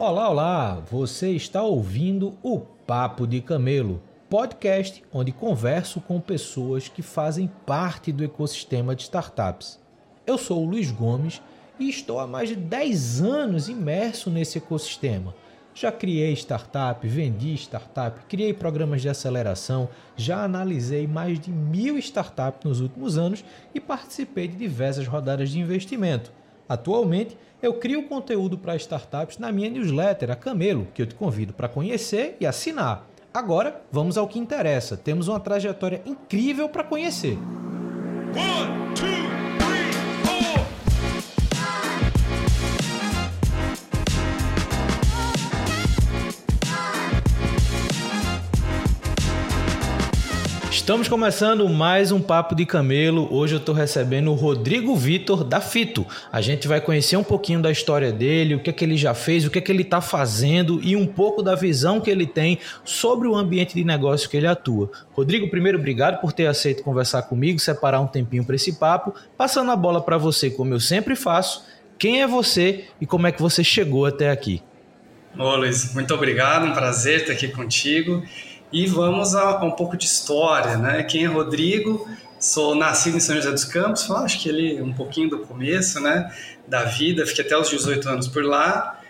Olá, olá! Você está ouvindo o Papo de Camelo, podcast onde converso com pessoas que fazem parte do ecossistema de startups. Eu sou o Luiz Gomes e estou há mais de 10 anos imerso nesse ecossistema. Já criei startup, vendi startup, criei programas de aceleração, já analisei mais de mil startups nos últimos anos e participei de diversas rodadas de investimento. Atualmente, eu crio conteúdo para startups na minha newsletter, a Camelo, que eu te convido para conhecer e assinar. Agora, vamos ao que interessa. Temos uma trajetória incrível para conhecer. One, two. Estamos começando mais um Papo de Camelo. Hoje eu estou recebendo o Rodrigo Vitor da Fito. A gente vai conhecer um pouquinho da história dele, o que é que ele já fez, o que é que ele está fazendo e um pouco da visão que ele tem sobre o ambiente de negócio que ele atua. Rodrigo, primeiro, obrigado por ter aceito conversar comigo, separar um tempinho para esse papo. Passando a bola para você, como eu sempre faço, quem é você e como é que você chegou até aqui? Ô Luiz, muito obrigado, um prazer estar aqui contigo. E vamos a, a, um pouco de história, né? Quem é Rodrigo? Sou nascido em São José dos Campos, acho que ele um pouquinho do começo, né, da vida, fiquei até os 18 anos por lá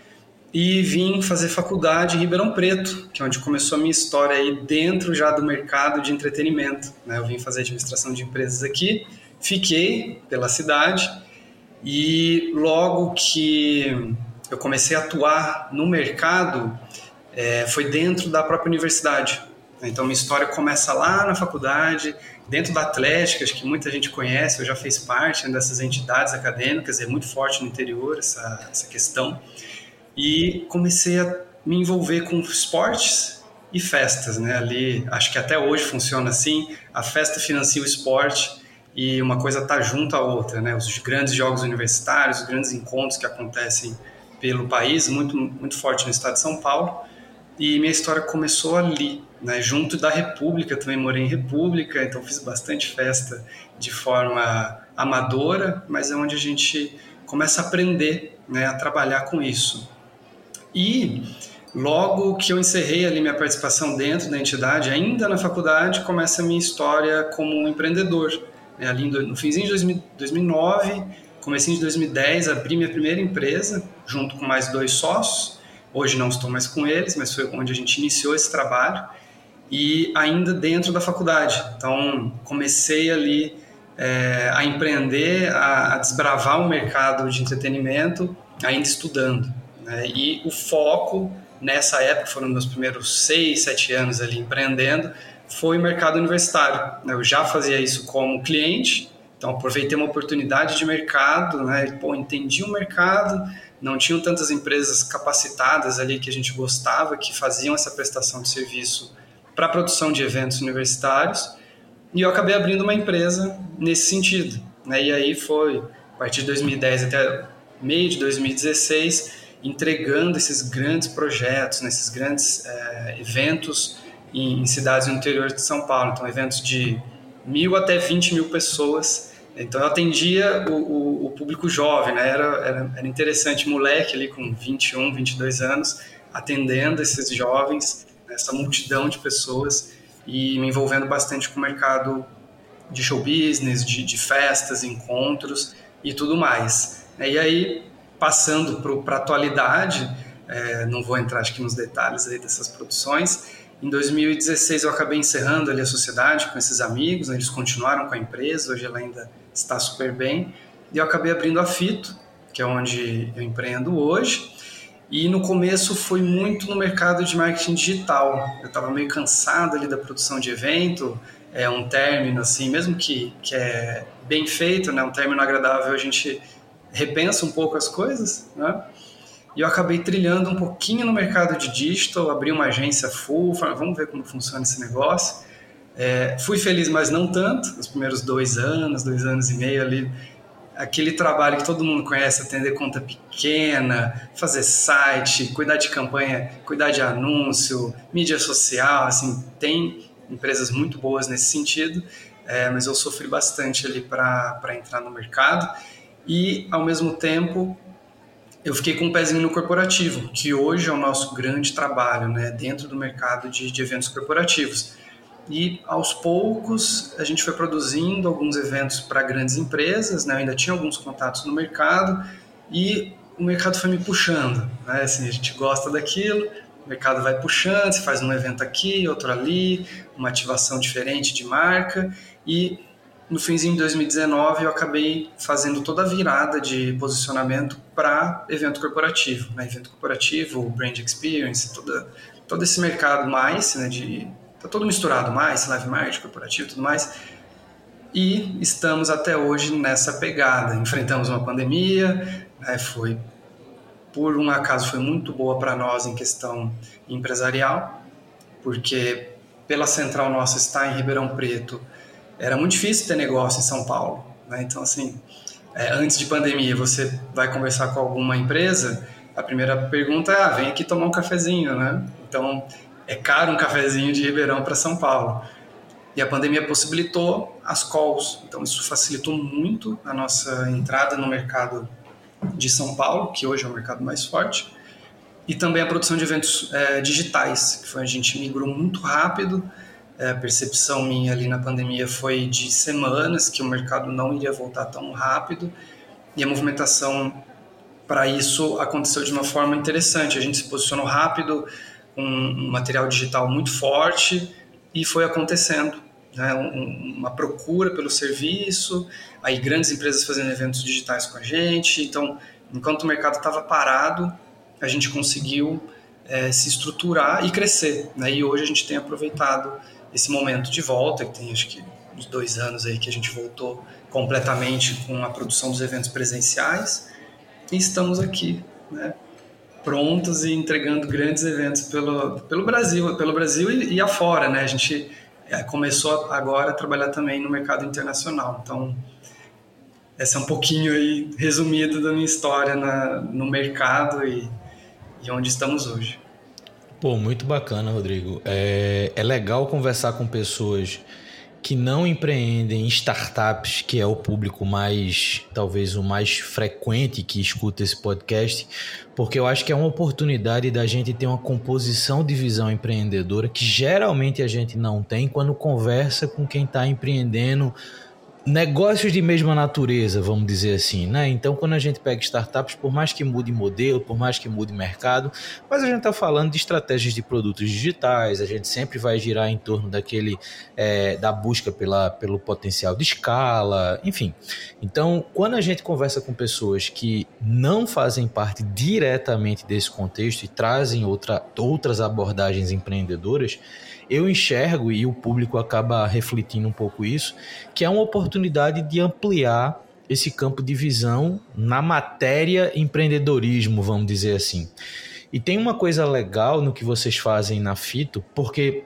e vim fazer faculdade em Ribeirão Preto, que é onde começou a minha história aí dentro já do mercado de entretenimento, né? Eu vim fazer administração de empresas aqui, fiquei pela cidade e logo que eu comecei a atuar no mercado, é, foi dentro da própria universidade. Então, minha história começa lá na faculdade, dentro da Atlética, que muita gente conhece, eu já fiz parte dessas entidades acadêmicas, é muito forte no interior essa, essa questão. E comecei a me envolver com esportes e festas, né? Ali, acho que até hoje funciona assim, a festa financia o esporte e uma coisa está junto à outra, né? Os grandes jogos universitários, os grandes encontros que acontecem pelo país, muito, muito forte no estado de São Paulo, e minha história começou ali, né? Junto da República, também morei em República, então fiz bastante festa de forma amadora, mas é onde a gente começa a aprender, né, a trabalhar com isso. E logo que eu encerrei ali minha participação dentro da entidade, ainda na faculdade, começa a minha história como empreendedor. Né? Ali no finzinho de 2009, comecinho de 2010, abri minha primeira empresa, junto com mais dois sócios, Hoje não estou mais com eles, mas foi onde a gente iniciou esse trabalho e ainda dentro da faculdade. Então, comecei ali é, a empreender, a, a, desbravar o mercado de entretenimento, ainda estudando. Né? E o foco nessa época, foram meus primeiros seis, sete anos ali empreendendo, foi o mercado universitário. Né? Eu já fazia isso como cliente, então aproveitei uma oportunidade de mercado, né? Pô, entendi o mercado, não tinham tantas empresas capacitadas ali que a gente gostava, que faziam essa prestação de serviço para a produção de eventos universitários, e eu acabei abrindo uma empresa nesse sentido. Né? E aí foi, a partir de 2010 até meio de 2016, entregando esses grandes projetos, nesses né? grandes é, eventos em, em cidades no interior de São Paulo. Então, eventos de mil até 20 mil pessoas então eu atendia o, o, o público jovem, né? Era, era, era, interessante, moleque ali com 21, 22 anos, atendendo esses jovens, essa multidão de pessoas e me envolvendo bastante com o mercado de show business, de, de festas, encontros e tudo mais. E aí, passando para a atualidade, é, não vou entrar acho que nos detalhes aí dessas produções, em 2016 eu acabei encerrando ali a sociedade com esses amigos, né? eles continuaram com a empresa, hoje ela ainda está super bem. E eu acabei abrindo a Fito, que é onde eu empreendo hoje. E no começo foi muito no mercado de marketing digital. Eu estava meio cansado ali da produção de evento, é um término assim, mesmo que, que é bem feito, né, um término agradável, a gente repensa um pouco as coisas, né? E eu acabei trilhando um pouquinho no mercado de digital, abri uma agência full, falei, vamos ver como funciona esse negócio. É, fui feliz, mas não tanto, nos primeiros dois anos, dois anos e meio ali, aquele trabalho que todo mundo conhece, atender conta pequena, fazer site, cuidar de campanha, cuidar de anúncio, mídia social, assim, tem empresas muito boas nesse sentido, é, mas eu sofri bastante ali para entrar no mercado e, ao mesmo tempo, eu fiquei com um pezinho no corporativo, que hoje é o nosso grande trabalho, né, dentro do mercado de, de eventos corporativos. E aos poucos a gente foi produzindo alguns eventos para grandes empresas, né? Eu ainda tinha alguns contatos no mercado e o mercado foi me puxando, né? Assim, a gente gosta daquilo, o mercado vai puxando, você faz um evento aqui, outro ali, uma ativação diferente de marca e no finzinho de 2019 eu acabei fazendo toda a virada de posicionamento para evento corporativo, né? Evento corporativo, brand experience, toda todo esse mercado mais, né, de Tá todo misturado mais, live marketing, corporativo tudo mais. E estamos até hoje nessa pegada. Enfrentamos uma pandemia, né, foi por um acaso foi muito boa para nós em questão empresarial, porque pela central nossa está em Ribeirão Preto, era muito difícil ter negócio em São Paulo. Né? Então, assim, é, antes de pandemia, você vai conversar com alguma empresa, a primeira pergunta é: ah, vem aqui tomar um cafezinho, né? Então, é caro um cafezinho de Ribeirão para São Paulo. E a pandemia possibilitou as calls, então isso facilitou muito a nossa entrada no mercado de São Paulo, que hoje é o mercado mais forte, e também a produção de eventos é, digitais, que foi a gente migrou muito rápido. É, a percepção minha ali na pandemia foi de semanas que o mercado não iria voltar tão rápido e a movimentação para isso aconteceu de uma forma interessante. A gente se posicionou rápido, um material digital muito forte e foi acontecendo. Né, uma procura pelo serviço, aí grandes empresas fazendo eventos digitais com a gente. Então, enquanto o mercado estava parado, a gente conseguiu é, se estruturar e crescer. Né? E hoje a gente tem aproveitado esse momento de volta, que tem acho que uns dois anos aí que a gente voltou completamente com a produção dos eventos presenciais e estamos aqui, né? Prontos e entregando grandes eventos pelo, pelo Brasil, pelo Brasil e, e afora, né? A gente é, começou agora a trabalhar também no mercado internacional. Então, essa é um pouquinho aí resumido da minha história na, no mercado e, e onde estamos hoje. Pô, muito bacana, Rodrigo. É, é legal conversar com pessoas que não empreendem em startups, que é o público mais, talvez o mais frequente que escuta esse podcast, porque eu acho que é uma oportunidade da gente ter uma composição de visão empreendedora que geralmente a gente não tem quando conversa com quem está empreendendo negócios de mesma natureza, vamos dizer assim, né? Então, quando a gente pega startups, por mais que mude modelo, por mais que mude mercado, mas a gente está falando de estratégias de produtos digitais, a gente sempre vai girar em torno daquele é, da busca pela, pelo potencial de escala, enfim. Então, quando a gente conversa com pessoas que não fazem parte diretamente desse contexto e trazem outra, outras abordagens empreendedoras, eu enxergo, e o público acaba refletindo um pouco isso, que é uma oportunidade de ampliar esse campo de visão na matéria empreendedorismo, vamos dizer assim. E tem uma coisa legal no que vocês fazem na Fito, porque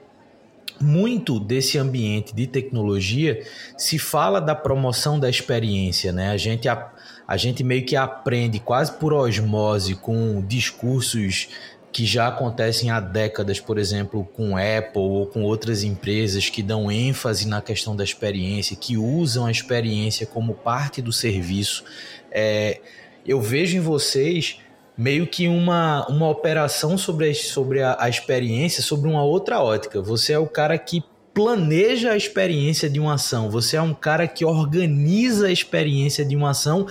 muito desse ambiente de tecnologia se fala da promoção da experiência, né? A gente, a, a gente meio que aprende quase por osmose com discursos que já acontecem há décadas, por exemplo, com Apple ou com outras empresas que dão ênfase na questão da experiência, que usam a experiência como parte do serviço. É, eu vejo em vocês meio que uma, uma operação sobre, a, sobre a, a experiência, sobre uma outra ótica. Você é o cara que planeja a experiência de uma ação, você é um cara que organiza a experiência de uma ação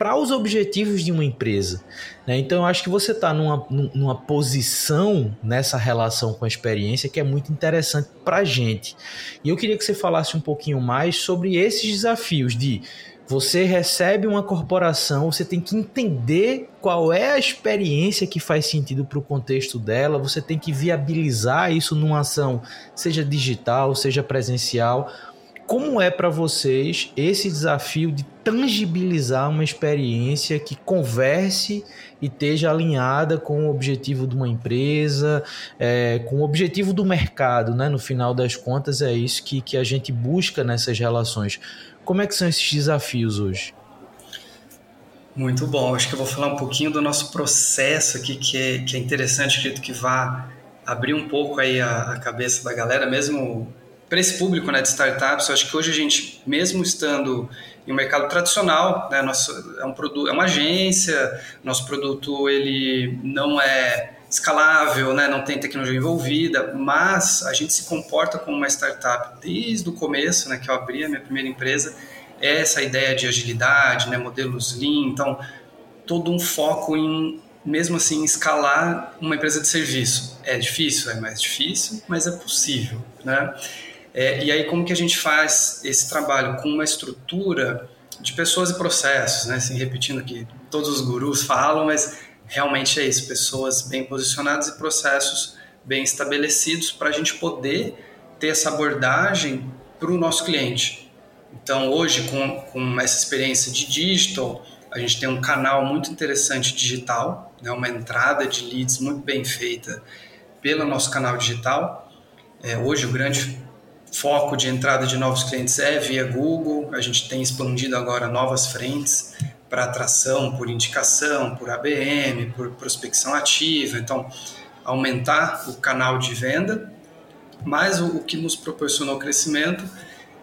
para os objetivos de uma empresa. Né? Então, eu acho que você está numa, numa posição nessa relação com a experiência que é muito interessante para a gente. E eu queria que você falasse um pouquinho mais sobre esses desafios de você recebe uma corporação, você tem que entender qual é a experiência que faz sentido para o contexto dela, você tem que viabilizar isso numa ação, seja digital, seja presencial como é para vocês esse desafio de tangibilizar uma experiência que converse e esteja alinhada com o objetivo de uma empresa, é, com o objetivo do mercado, né? No final das contas, é isso que, que a gente busca nessas relações. Como é que são esses desafios hoje? Muito bom. Acho que eu vou falar um pouquinho do nosso processo aqui, que é, que é interessante, acredito que vá abrir um pouco aí a, a cabeça da galera, mesmo para esse público né, de startups, eu acho que hoje a gente, mesmo estando em um mercado tradicional, né, nosso, é, um produto, é uma agência, nosso produto ele não é escalável, né, não tem tecnologia envolvida, mas a gente se comporta como uma startup desde o começo, né, que eu abri a minha primeira empresa, é essa ideia de agilidade, né, modelos lean, então todo um foco em mesmo assim escalar uma empresa de serviço é difícil, é mais difícil, mas é possível, né? É, e aí como que a gente faz esse trabalho com uma estrutura de pessoas e processos, né? Assim, repetindo que todos os gurus falam, mas realmente é isso, pessoas bem posicionadas e processos bem estabelecidos para a gente poder ter essa abordagem para o nosso cliente. Então hoje com, com essa experiência de digital a gente tem um canal muito interessante digital, né, uma entrada de leads muito bem feita pelo nosso canal digital. É, hoje o grande foco de entrada de novos clientes é via Google. A gente tem expandido agora novas frentes para atração por indicação, por ABM, por prospecção ativa. Então, aumentar o canal de venda. Mas o, que nos proporcionou crescimento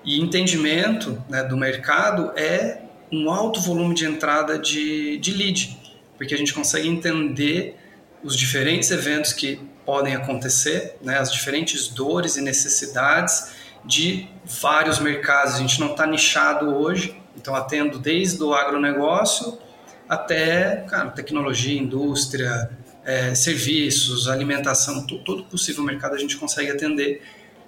e entendimento né, do mercado é um alto volume de entrada de, de lead, porque a gente consegue entender os diferentes eventos que podem acontecer, né, as diferentes dores e necessidades de vários mercados. A gente não está nichado hoje, então atendo desde o agronegócio até cara, tecnologia, indústria, é, serviços, alimentação, todo possível mercado a gente consegue atender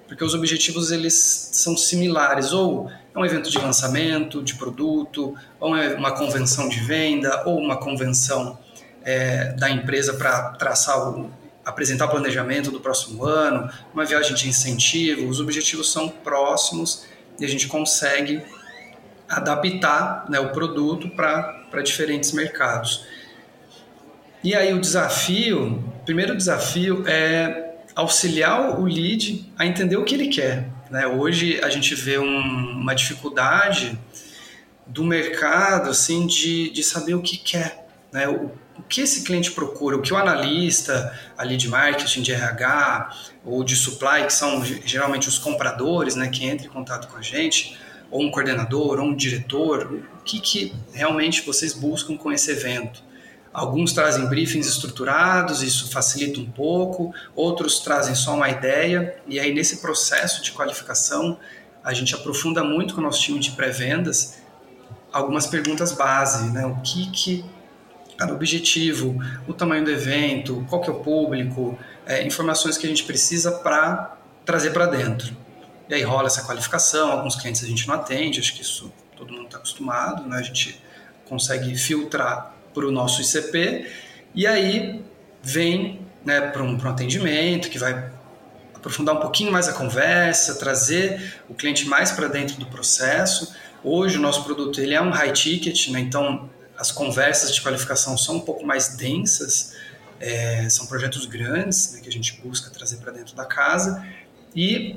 porque os objetivos eles são similares, ou é um evento de lançamento de produto, ou é uma convenção de venda, ou uma convenção é, da empresa para traçar o, apresentar o planejamento do próximo ano, uma viagem de incentivo, os objetivos são próximos e a gente consegue adaptar né, o produto para diferentes mercados. E aí o desafio, o primeiro desafio é auxiliar o lead a entender o que ele quer. Né? Hoje a gente vê um, uma dificuldade do mercado assim de, de saber o que quer, né? o, o que esse cliente procura, o que o analista ali de marketing, de RH ou de supply, que são geralmente os compradores né, que entram em contato com a gente, ou um coordenador, ou um diretor, o que, que realmente vocês buscam com esse evento? Alguns trazem briefings estruturados, isso facilita um pouco, outros trazem só uma ideia, e aí nesse processo de qualificação a gente aprofunda muito com o nosso time de pré-vendas algumas perguntas base, né? O que que cada objetivo, o tamanho do evento, qual que é o público, é, informações que a gente precisa para trazer para dentro. E aí rola essa qualificação, alguns clientes a gente não atende, acho que isso todo mundo está acostumado, né? A gente consegue filtrar para o nosso ICP e aí vem né, para um, um atendimento que vai aprofundar um pouquinho mais a conversa, trazer o cliente mais para dentro do processo. Hoje o nosso produto ele é um high ticket, né, então as conversas de qualificação são um pouco mais densas, é, são projetos grandes né, que a gente busca trazer para dentro da casa e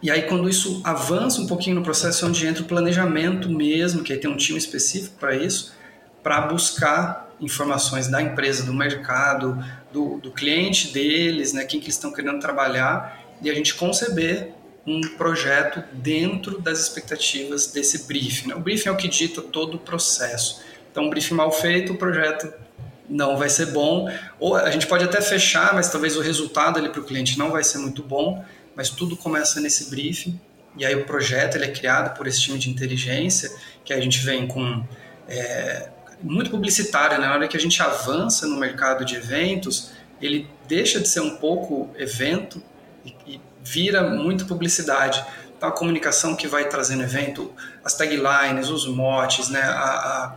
e aí quando isso avança um pouquinho no processo é onde entra o planejamento mesmo, que aí tem um time específico para isso, para buscar informações da empresa, do mercado, do, do cliente deles, né, quem que eles estão querendo trabalhar, e a gente conceber um projeto dentro das expectativas desse briefing. Né? O briefing é o que dita todo o processo. Então, um briefing mal feito, o projeto não vai ser bom, ou a gente pode até fechar, mas talvez o resultado ali para o cliente não vai ser muito bom, mas tudo começa nesse briefing, e aí o projeto ele é criado por esse time de inteligência, que a gente vem com é, muito publicitária, né? na hora que a gente avança no mercado de eventos, ele deixa de ser um pouco evento e, e vira muito publicidade. Então, a comunicação que vai trazendo evento, as taglines, os motes, né? A, a,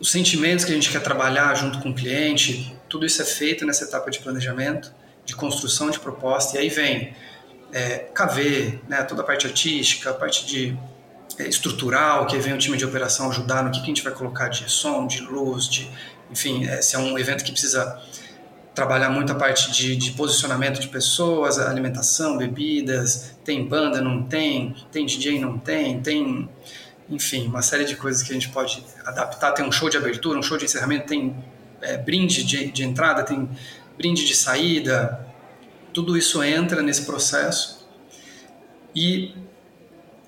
os sentimentos que a gente quer trabalhar junto com o cliente, tudo isso é feito nessa etapa de planejamento, de construção de proposta, e aí vem é, KV, né? toda a parte artística, a parte de é, estrutural, que vem o time de operação ajudar no que, que a gente vai colocar de som, de luz, de, enfim, é, se é um evento que precisa trabalhar muito a parte de, de, posicionamento de pessoas, alimentação, bebidas, tem banda, não tem, tem DJ, não tem, tem, enfim, uma série de coisas que a gente pode adaptar. Tem um show de abertura, um show de encerramento, tem é, brinde de, de entrada, tem brinde de saída, tudo isso entra nesse processo e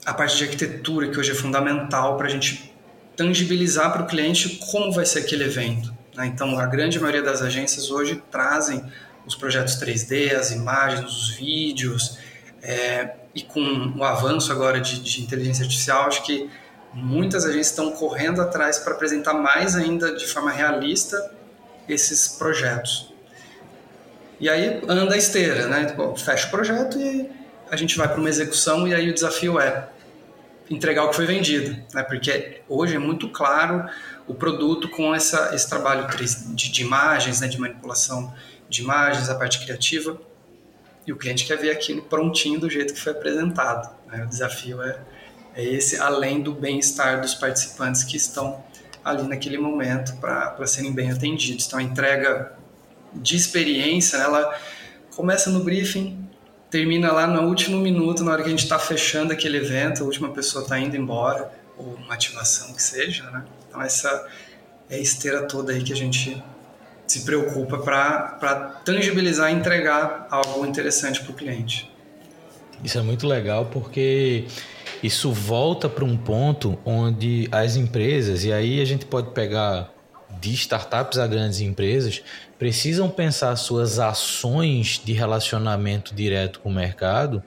a parte de arquitetura, que hoje é fundamental para a gente tangibilizar para o cliente como vai ser aquele evento. Né? Então, a grande maioria das agências hoje trazem os projetos 3D, as imagens, os vídeos, é, e com o avanço agora de, de inteligência artificial, acho que muitas agências estão correndo atrás para apresentar mais ainda de forma realista esses projetos. E aí anda a esteira, né? Fecha o projeto e a gente vai para uma execução e aí o desafio é entregar o que foi vendido, né? Porque hoje é muito claro o produto com essa, esse trabalho de, de imagens, né? De manipulação de imagens, a parte criativa e o cliente quer ver aquilo prontinho do jeito que foi apresentado. Né? O desafio é, é esse, além do bem-estar dos participantes que estão ali naquele momento para serem bem atendidos. Então, a entrega de experiência, ela começa no briefing, termina lá no último minuto, na hora que a gente está fechando aquele evento, a última pessoa está indo embora, ou uma ativação que seja, né? Então, essa é a esteira toda aí que a gente se preocupa para tangibilizar e entregar algo interessante para o cliente. Isso é muito legal porque isso volta para um ponto onde as empresas, e aí a gente pode pegar de startups a grandes empresas, precisam pensar suas ações de relacionamento direto com o mercado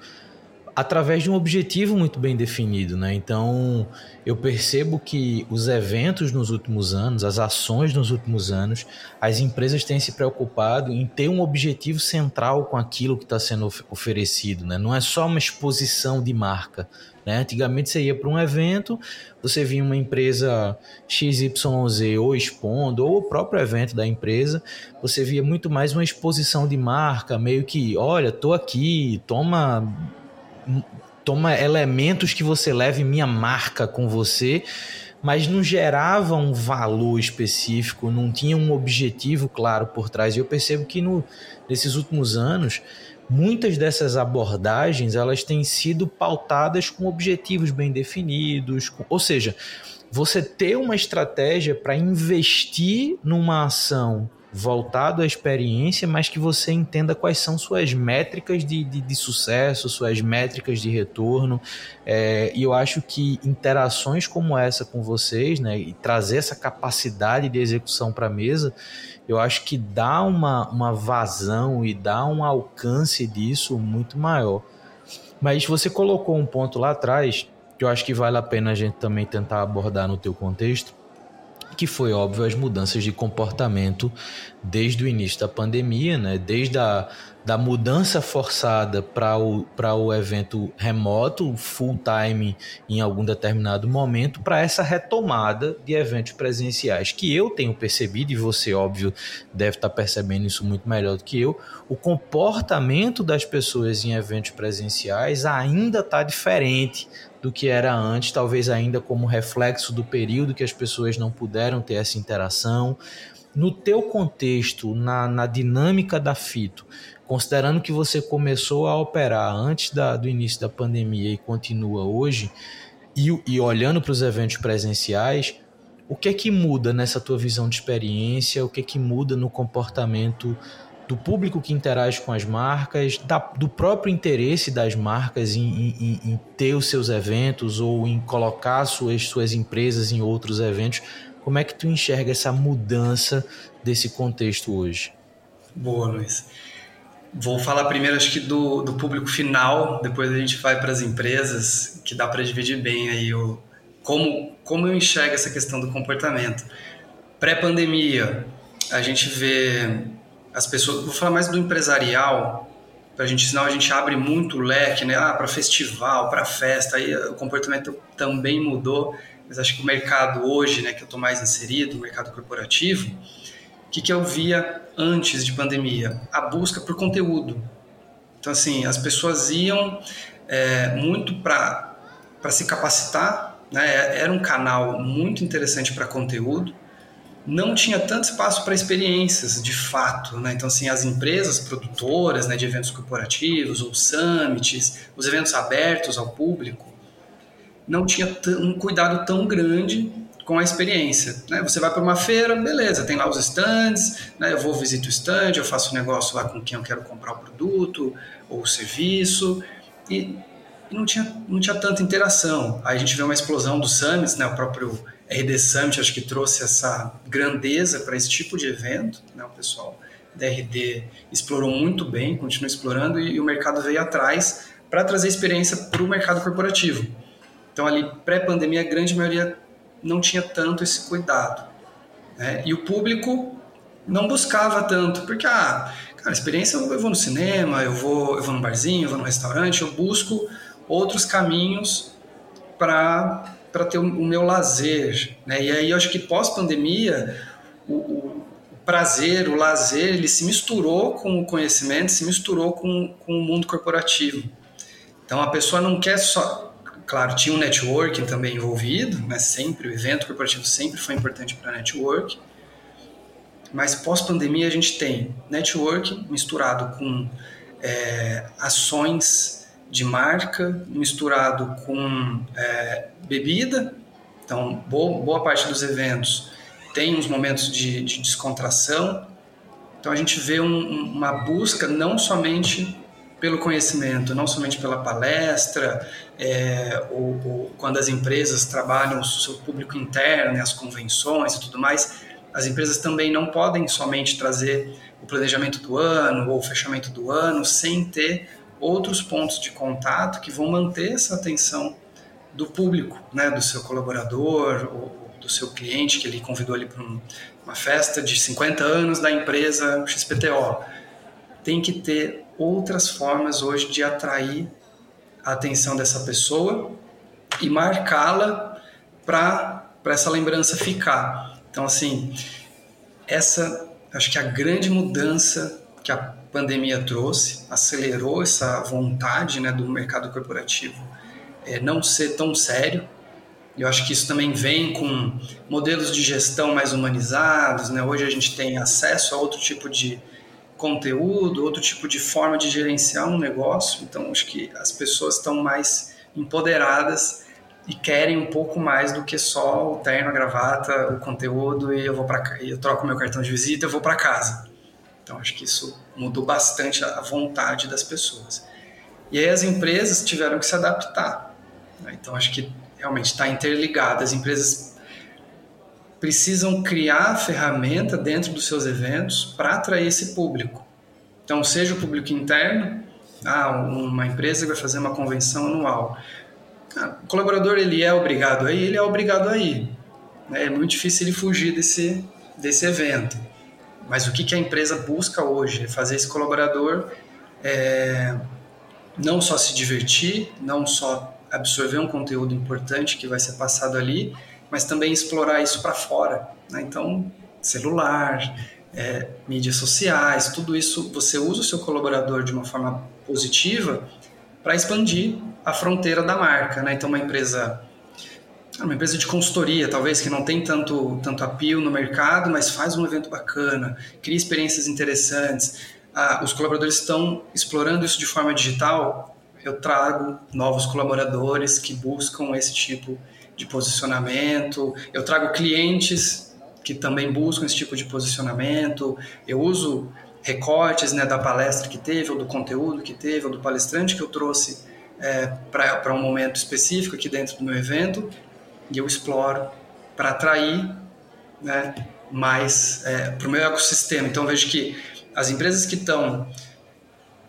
através de um objetivo muito bem definido, né? Então, eu percebo que os eventos nos últimos anos, as ações nos últimos anos, as empresas têm se preocupado em ter um objetivo central com aquilo que está sendo oferecido, né? Não é só uma exposição de marca, né? Antigamente você ia para um evento, você via uma empresa XYZ ou expondo, ou o próprio evento da empresa, você via muito mais uma exposição de marca, meio que, olha, tô aqui, toma toma elementos que você leve minha marca com você, mas não gerava um valor específico, não tinha um objetivo claro por trás. E eu percebo que no, nesses últimos anos, muitas dessas abordagens elas têm sido pautadas com objetivos bem definidos, com, ou seja, você ter uma estratégia para investir numa ação voltado à experiência, mas que você entenda quais são suas métricas de, de, de sucesso, suas métricas de retorno. É, e eu acho que interações como essa com vocês, né, e trazer essa capacidade de execução para a mesa, eu acho que dá uma, uma vazão e dá um alcance disso muito maior. Mas você colocou um ponto lá atrás que eu acho que vale a pena a gente também tentar abordar no teu contexto, que foi óbvio as mudanças de comportamento desde o início da pandemia, né? desde a da mudança forçada para o, o evento remoto, full time em algum determinado momento, para essa retomada de eventos presenciais, que eu tenho percebido, e você, óbvio, deve estar tá percebendo isso muito melhor do que eu, o comportamento das pessoas em eventos presenciais ainda está diferente do que era antes, talvez ainda como reflexo do período que as pessoas não puderam ter essa interação. No teu contexto, na, na dinâmica da Fito, considerando que você começou a operar antes da, do início da pandemia e continua hoje, e, e olhando para os eventos presenciais, o que é que muda nessa tua visão de experiência? O que é que muda no comportamento do público que interage com as marcas, da, do próprio interesse das marcas em, em, em, ter os seus eventos ou em colocar suas, suas empresas em outros eventos. Como é que tu enxerga essa mudança desse contexto hoje? Boa, Luiz. Vou falar primeiro, acho que do, do público final, depois a gente vai para as empresas, que dá para dividir bem aí o, como, como eu enxergo essa questão do comportamento. Pré-pandemia, a gente vê as pessoas. Vou falar mais do empresarial, para a gente, senão a gente abre muito o leque, né? Ah, para festival, para festa, aí o comportamento também mudou. Mas acho que o mercado hoje, né, que eu estou mais inserido, o mercado corporativo, o que, que eu via antes de pandemia? A busca por conteúdo. Então, assim, as pessoas iam é, muito para se capacitar, né? Era um canal muito interessante para conteúdo não tinha tanto espaço para experiências, de fato. Né? Então, assim, as empresas produtoras né, de eventos corporativos, ou summits, os eventos abertos ao público, não tinha um cuidado tão grande com a experiência. Né? Você vai para uma feira, beleza, tem lá os stands, né? eu vou visitar o stand, eu faço um negócio lá com quem eu quero comprar o produto ou o serviço, e e não tinha, não tinha tanta interação. Aí a gente vê uma explosão dos summits, né? o próprio RD Summit acho que trouxe essa grandeza para esse tipo de evento, né? o pessoal da RD explorou muito bem, continua explorando e, e o mercado veio atrás para trazer experiência para o mercado corporativo. Então ali pré-pandemia a grande maioria não tinha tanto esse cuidado. Né? E o público não buscava tanto, porque, ah, cara, experiência eu vou no cinema, eu vou, eu vou no barzinho, eu vou no restaurante, eu busco outros caminhos para ter o, o, meu lazer. Né? E aí eu acho que pós-pandemia, o, o, prazer, o lazer, ele se misturou com o conhecimento, se misturou com, com o mundo corporativo. Então a pessoa não quer só. Claro, tinha um networking também envolvido, né? sempre, o evento corporativo sempre foi importante para network. Mas pós-pandemia a gente tem networking misturado com é, ações de marca, misturado com é, bebida. Então, boa, boa, parte dos eventos tem uns momentos de, de descontração. Então, a gente vê um, uma busca não somente pelo conhecimento, não somente pela palestra, é, ou, ou, quando as empresas trabalham o seu público interno, as convenções e tudo mais, as empresas também não podem somente trazer o planejamento do ano ou o fechamento do ano sem ter outros pontos de contato que vão manter essa atenção do público, né, do seu colaborador ou do seu cliente que ele convidou ali para um, uma festa de 50 anos da empresa XPTO. Tem que ter outras formas hoje de atrair a atenção dessa pessoa e marcá-la para essa lembrança ficar. Então, assim, essa acho que a grande mudança que a pandemia trouxe acelerou essa vontade né, do mercado corporativo é, não ser tão sério. Eu acho que isso também vem com modelos de gestão mais humanizados. Né? Hoje a gente tem acesso a outro tipo de conteúdo, outro tipo de forma de gerenciar um negócio. Então, acho que as pessoas estão mais empoderadas e querem um pouco mais do que só o terno, a gravata, o conteúdo e eu vou para eu troco meu cartão de visita, eu vou para casa. Então, acho que isso mudou bastante a vontade das pessoas. E aí as empresas tiveram que se adaptar. Né? Então, acho que realmente está interligado. As empresas precisam criar ferramenta dentro dos seus eventos para atrair esse público. Então, seja o público interno, ah, uma empresa vai fazer uma convenção anual. Ah, o colaborador ele é obrigado a ir, ele é obrigado a ir. Né? É muito difícil ele fugir desse, desse evento. Mas o que, que a empresa busca hoje? É fazer esse colaborador é, não só se divertir, não só absorver um conteúdo importante que vai ser passado ali, mas também explorar isso para fora. Né? Então, celular, é, mídias sociais, tudo isso, você usa o seu colaborador de uma forma positiva para expandir a fronteira da marca. Né? Então, uma empresa uma empresa de consultoria, talvez, que não tem tanto, tanto apio no mercado, mas faz um evento bacana, cria experiências interessantes, ah, os colaboradores estão explorando isso de forma digital, eu trago novos colaboradores que buscam esse tipo de de posicionamento, eu trago clientes que também buscam esse tipo de posicionamento, eu uso recortes né, da palestra que teve, ou do conteúdo que teve, ou do palestrante que eu trouxe é, para um momento específico aqui dentro do meu evento, e eu exploro para atrair né, mais é, para o meu ecossistema. Então, vejo que as empresas que estão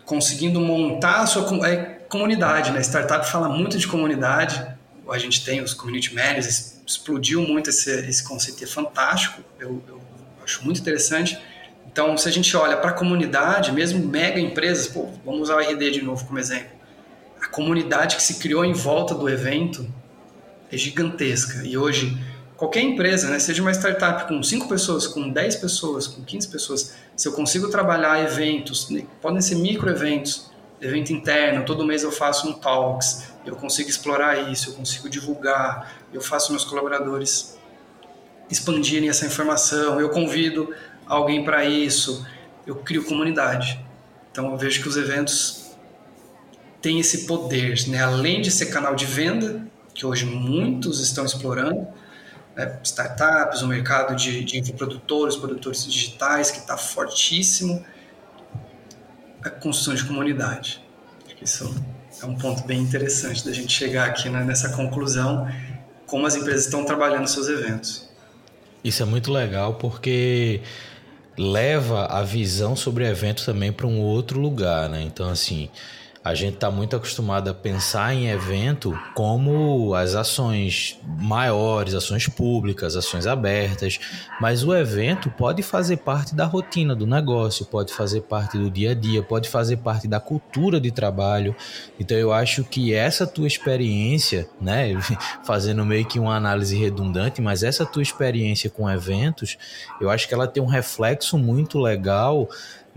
conseguindo montar a sua é, comunidade, né? Startup fala muito de comunidade, a gente tem os community managers, explodiu muito esse, esse conceito, é fantástico, eu, eu acho muito interessante. Então, se a gente olha para a comunidade, mesmo mega empresas, pô, vamos usar o RD de novo como exemplo, a comunidade que se criou em volta do evento é gigantesca. E hoje, qualquer empresa, né, seja uma startup com 5 pessoas, com 10 pessoas, com 15 pessoas, se eu consigo trabalhar eventos, né, podem ser micro eventos, evento interno, todo mês eu faço um talks, eu consigo explorar isso, eu consigo divulgar, eu faço meus colaboradores expandirem essa informação, eu convido alguém para isso, eu crio comunidade. Então eu vejo que os eventos têm esse poder, né? além de ser canal de venda, que hoje muitos estão explorando, né? startups, o mercado de, de produtores digitais, que está fortíssimo, a construção de comunidade. Isso é um ponto bem interessante da gente chegar aqui né, nessa conclusão, como as empresas estão trabalhando seus eventos. Isso é muito legal porque leva a visão sobre o evento também para um outro lugar, né? Então, assim, a gente está muito acostumado a pensar em evento como as ações maiores, ações públicas, ações abertas, mas o evento pode fazer parte da rotina do negócio, pode fazer parte do dia a dia, pode fazer parte da cultura de trabalho. Então eu acho que essa tua experiência, né, fazendo meio que uma análise redundante, mas essa tua experiência com eventos, eu acho que ela tem um reflexo muito legal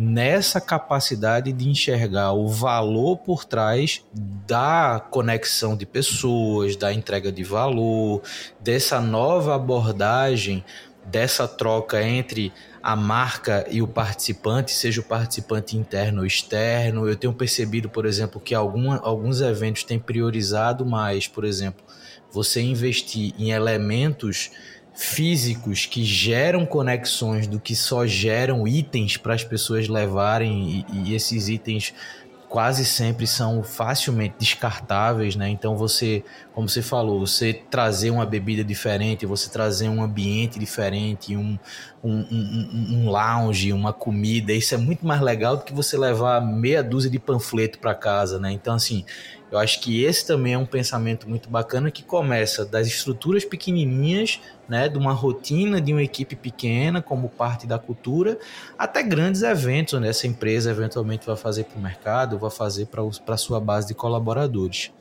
nessa capacidade de enxergar o valor por trás da conexão de pessoas, da entrega de valor, dessa nova abordagem, dessa troca entre a marca e o participante, seja o participante interno ou externo. Eu tenho percebido, por exemplo, que alguns eventos têm priorizado mais, por exemplo, você investir em elementos físicos que geram conexões do que só geram itens para as pessoas levarem e, e, esses itens quase sempre são facilmente descartáveis, né? Então você, como você falou, você trazer uma bebida diferente, você trazer um ambiente diferente, um, um, um, um lounge, uma comida, isso é muito mais legal do que você levar meia dúzia de panfleto para casa, né? Então assim, eu acho que esse também é um pensamento muito bacana que começa das estruturas pequenininhas, né, de uma rotina de uma equipe pequena como parte da cultura, até grandes eventos onde essa empresa eventualmente vai fazer para o mercado, vai fazer para a sua base de colaboradores.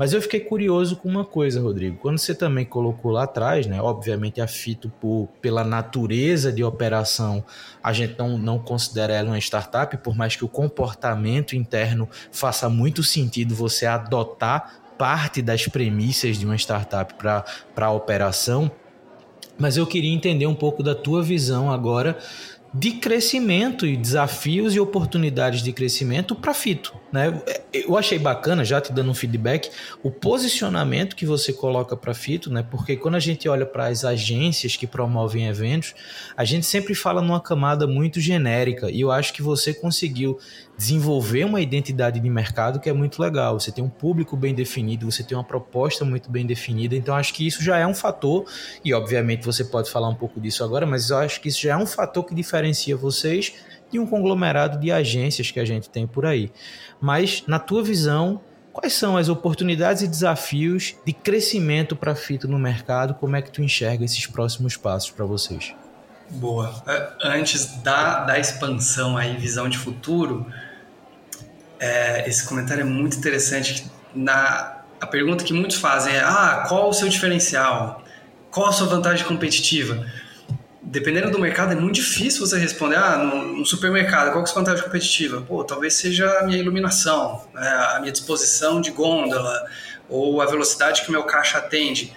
Mas eu fiquei curioso com uma coisa, Rodrigo. Quando você também colocou lá atrás, né? Obviamente a Fito, por, pela natureza de operação, a gente não, não considera ela uma startup, por mais que o comportamento interno faça muito sentido você adotar parte das premissas de uma startup para a operação. Mas eu queria entender um pouco da tua visão agora de crescimento e desafios e oportunidades de crescimento para Fito. Né? Eu achei bacana, já te dando um feedback, o posicionamento que você coloca para Fito, né? porque quando a gente olha para as agências que promovem eventos, a gente sempre fala numa camada muito genérica e eu acho que você conseguiu desenvolver uma identidade de mercado que é muito legal. Você tem um público bem definido, você tem uma proposta muito bem definida, então acho que isso já é um fator, e obviamente você pode falar um pouco disso agora, mas eu acho que isso já é um fator que diferencia vocês de um conglomerado de agências que a gente tem por aí. Mas, na tua visão, quais são as oportunidades e desafios de crescimento para a Fito no mercado? Como é que tu enxerga esses próximos passos para vocês? Boa. Antes da, da expansão aí, visão de futuro, é, esse comentário é muito interessante. Na, a pergunta que muitos fazem é: ah, qual o seu diferencial? Qual a sua vantagem competitiva? Dependendo do mercado, é muito difícil você responder. Ah, no supermercado, qual é a vantagem competitiva? Pô, talvez seja a minha iluminação, né, a minha disposição de gôndola, ou a velocidade que o meu caixa atende.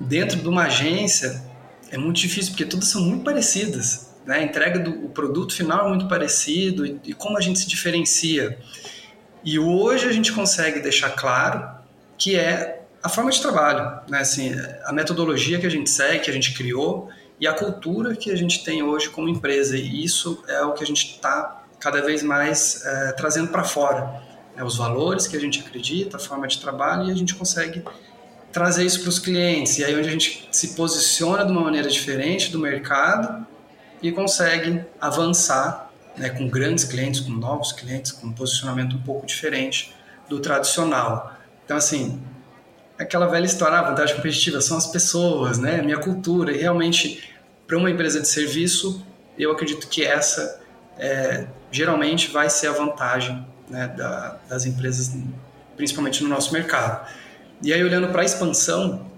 Dentro de uma agência, é muito difícil, porque todas são muito parecidas né? A entrega do produto final é muito parecido e, e como a gente se diferencia. E hoje a gente consegue deixar claro que é a forma de trabalho, né? assim, a metodologia que a gente segue, que a gente criou e a cultura que a gente tem hoje como empresa. E isso é o que a gente está cada vez mais é, trazendo para fora. Né? Os valores que a gente acredita, a forma de trabalho e a gente consegue trazer isso para os clientes. E aí onde a gente se posiciona de uma maneira diferente do mercado e consegue avançar né, com grandes clientes, com novos clientes, com um posicionamento um pouco diferente do tradicional. Então, assim, aquela velha história, a ah, vantagem competitiva são as pessoas, né, minha cultura, e realmente, para uma empresa de serviço, eu acredito que essa é, geralmente vai ser a vantagem né, da, das empresas, principalmente no nosso mercado. E aí, olhando para a expansão,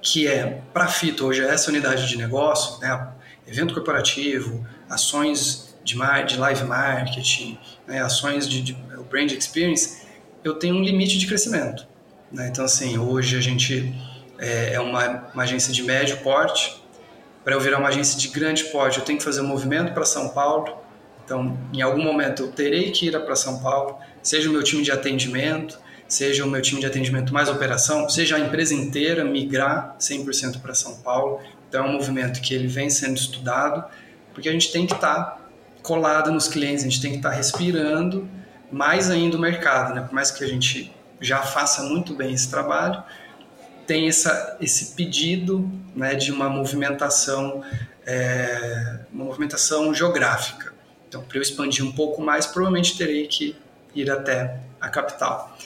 que é para a Fito hoje é essa unidade de negócio, né, evento corporativo, ações de, de live marketing, né, ações de, de, brand experience, eu tenho um limite de crescimento. Né? Então, assim, hoje a gente é, é uma, uma agência de médio porte. Para eu virar uma agência de grande porte, eu tenho que fazer um movimento para São Paulo. Então, em algum momento, eu terei que ir para São Paulo, seja o meu time de atendimento, seja o meu time de atendimento mais operação, seja a empresa inteira migrar 100% para São Paulo. Então é um movimento que ele vem sendo estudado, porque a gente tem que estar tá colado nos clientes, a gente tem que estar tá respirando mais ainda o mercado, né? Por mais que a gente já faça muito bem esse trabalho, tem essa, esse pedido né, de uma movimentação, é, uma movimentação geográfica. Então, para eu expandir um pouco mais, provavelmente terei que ir até a capital.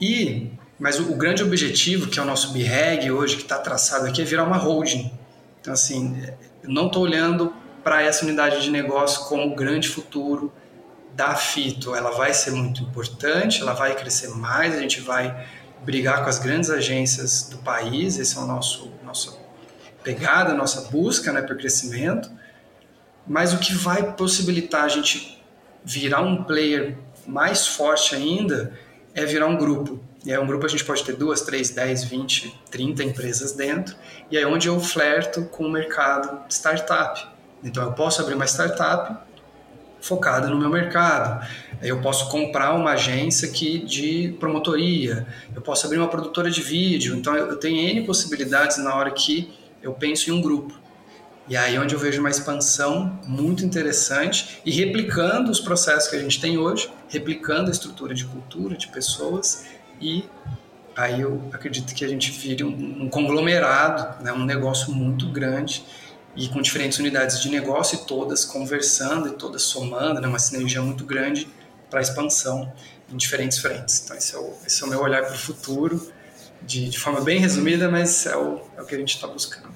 E, mas o, o grande objetivo, que é o nosso BREG hoje, que está traçado aqui, é virar uma holding. Então, assim, eu não estou olhando para essa unidade de negócio como grande futuro da Fito. Ela vai ser muito importante, ela vai crescer mais, a gente vai brigar com as grandes agências do país, esse é o nosso nossa pegada, nossa busca, né, por crescimento. Mas o que vai possibilitar a gente virar um player mais forte ainda é virar um grupo. E aí um grupo a gente pode ter duas, três, dez, vinte, trinta empresas dentro. E é onde eu flerto com o mercado startup. Então eu posso abrir uma startup focada no meu mercado. Eu posso comprar uma agência aqui de promotoria. Eu posso abrir uma produtora de vídeo. Então eu tenho N possibilidades na hora que eu penso em um grupo. E aí é onde eu vejo uma expansão muito interessante e replicando os processos que a gente tem hoje, replicando a estrutura de cultura, de pessoas e aí eu acredito que a gente vire um, um conglomerado, né, um negócio muito grande e com diferentes unidades de negócio e todas conversando e todas somando, né, uma sinergia muito grande para expansão em diferentes frentes. Então esse é o, esse é o meu olhar para o futuro, de, de, forma bem resumida, mas é o, é o que a gente está buscando.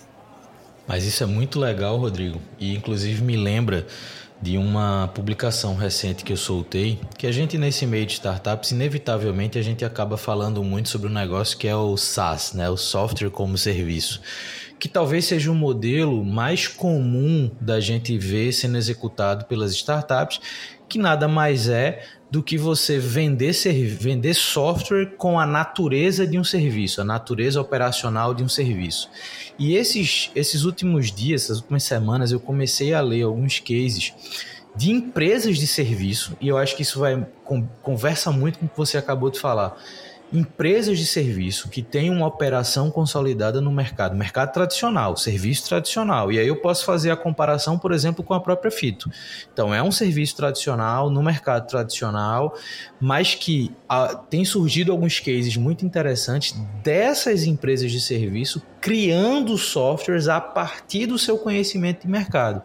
Mas isso é muito legal, Rodrigo, e inclusive me lembra de uma publicação recente que eu soltei, que a gente nesse meio de startups, inevitavelmente a gente acaba falando muito sobre um negócio que é o SaaS, né, o software como serviço que talvez seja um modelo mais comum da gente ver sendo executado pelas startups, que nada mais é do que você vender, vender software com a natureza de um serviço, a natureza operacional de um serviço. E esses, esses últimos dias, essas últimas semanas, eu comecei a ler alguns cases de empresas de serviço, e eu acho que isso vai conversa muito com o que você acabou de falar empresas de serviço que têm uma operação consolidada no mercado, mercado tradicional, serviço tradicional. E aí eu posso fazer a comparação, por exemplo, com a própria Fito. Então, é um serviço tradicional no mercado tradicional, mas que ah, tem surgido alguns cases muito interessantes dessas empresas de serviço criando softwares a partir do seu conhecimento de mercado.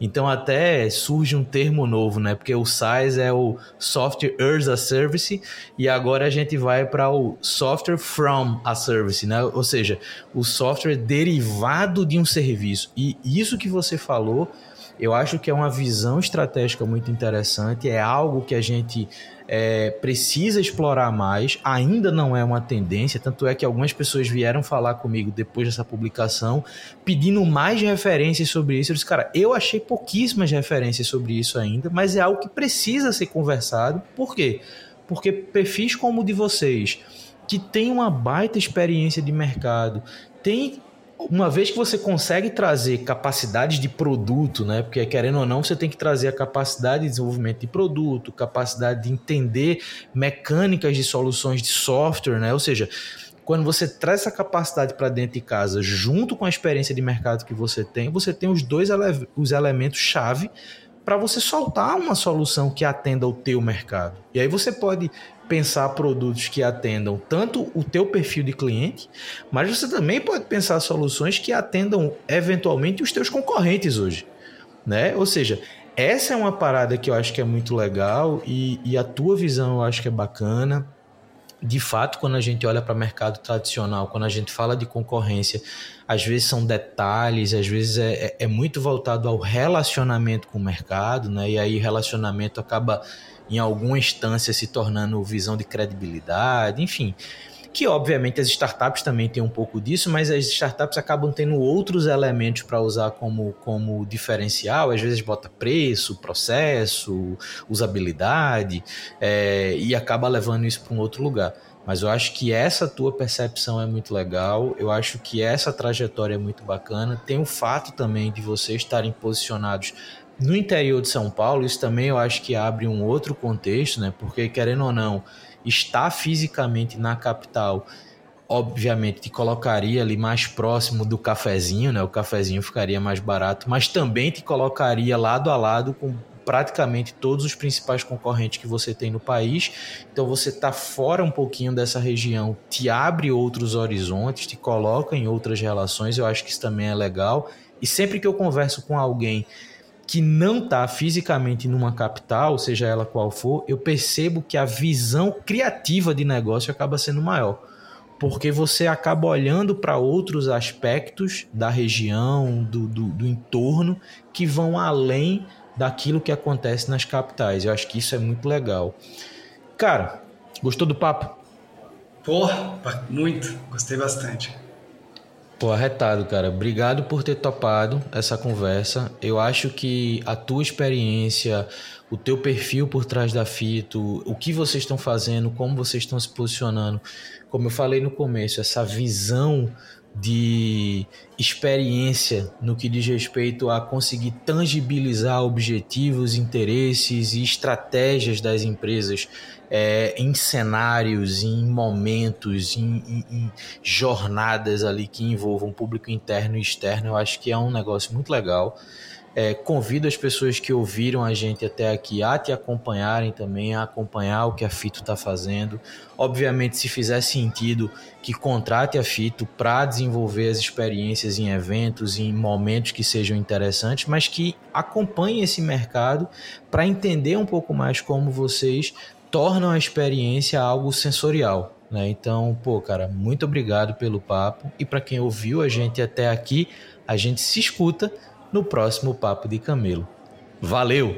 Então até surge um termo novo, né? Porque o SaaS é o Software as a Service e agora a gente vai para o Software from a Service, né? Ou seja, o software derivado de um serviço. E isso que você falou, eu acho que é uma visão estratégica muito interessante, é algo que a gente é, precisa explorar mais, ainda não é uma tendência, tanto é que algumas pessoas vieram falar comigo depois dessa publicação, pedindo mais referências sobre isso. Eu disse, cara, eu achei pouquíssimas referências sobre isso ainda, mas é algo que precisa ser conversado. Por quê? Porque perfis como o de vocês, que tem uma baita experiência de mercado, tem uma vez que você consegue trazer capacidades de produto, né? Porque querendo ou não, você tem que trazer a capacidade de desenvolvimento de produto, capacidade de entender mecânicas de soluções de software, né? Ou seja, quando você traz essa capacidade para dentro de casa, junto com a experiência de mercado que você tem, você tem os dois ele os elementos chave para você soltar uma solução que atenda o teu mercado. E aí você pode pensar produtos que atendam tanto o teu perfil de cliente, mas você também pode pensar soluções que atendam eventualmente os teus concorrentes hoje, né? Ou seja, essa é uma parada que eu acho que é muito legal e, e a tua visão eu acho que é bacana. De fato, quando a gente olha para o mercado tradicional, quando a gente fala de concorrência, às vezes são detalhes, às vezes é, é, é muito voltado ao relacionamento com o mercado, né? E aí relacionamento acaba em alguma instância se tornando visão de credibilidade, enfim. Que obviamente as startups também têm um pouco disso, mas as startups acabam tendo outros elementos para usar como, como diferencial. Às vezes bota preço, processo, usabilidade, é, e acaba levando isso para um outro lugar. Mas eu acho que essa tua percepção é muito legal, eu acho que essa trajetória é muito bacana. Tem o fato também de vocês estarem posicionados no interior de São Paulo, isso também eu acho que abre um outro contexto, né? Porque, querendo ou não, estar fisicamente na capital, obviamente, te colocaria ali mais próximo do cafezinho, né? O cafezinho ficaria mais barato, mas também te colocaria lado a lado com praticamente todos os principais concorrentes que você tem no país. Então você está fora um pouquinho dessa região, te abre outros horizontes, te coloca em outras relações. Eu acho que isso também é legal. E sempre que eu converso com alguém que não está fisicamente numa capital, seja ela qual for, eu percebo que a visão criativa de negócio acaba sendo maior. Porque você acaba olhando para outros aspectos da região, do, do, do, entorno, que vão além daquilo que acontece nas capitais. Eu acho que isso é muito legal. Cara, gostou do papo? Porra, muito. Gostei bastante. Pô, arretado, cara. Obrigado por ter topado essa conversa. Eu acho que a tua experiência, o teu perfil por trás da Fito, o que vocês estão fazendo, como vocês estão se posicionando, como eu falei no começo, essa visão de experiência no que diz respeito a conseguir tangibilizar objetivos, interesses e estratégias das empresas é, em cenários, em momentos, em, em, em, jornadas ali que envolvam público interno e externo, eu acho que é um negócio muito legal. É, convido as pessoas que ouviram a gente até aqui a te acompanharem também, a acompanhar o que a Fito está fazendo. Obviamente, se fizer sentido, que contrate a Fito para desenvolver as experiências em eventos, em momentos que sejam interessantes, mas que acompanhe esse mercado para entender um pouco mais como vocês tornam a experiência algo sensorial. Né? Então, pô, cara, muito obrigado pelo papo. E para quem ouviu a gente até aqui, a gente se escuta no próximo Papo de Camelo. Valeu!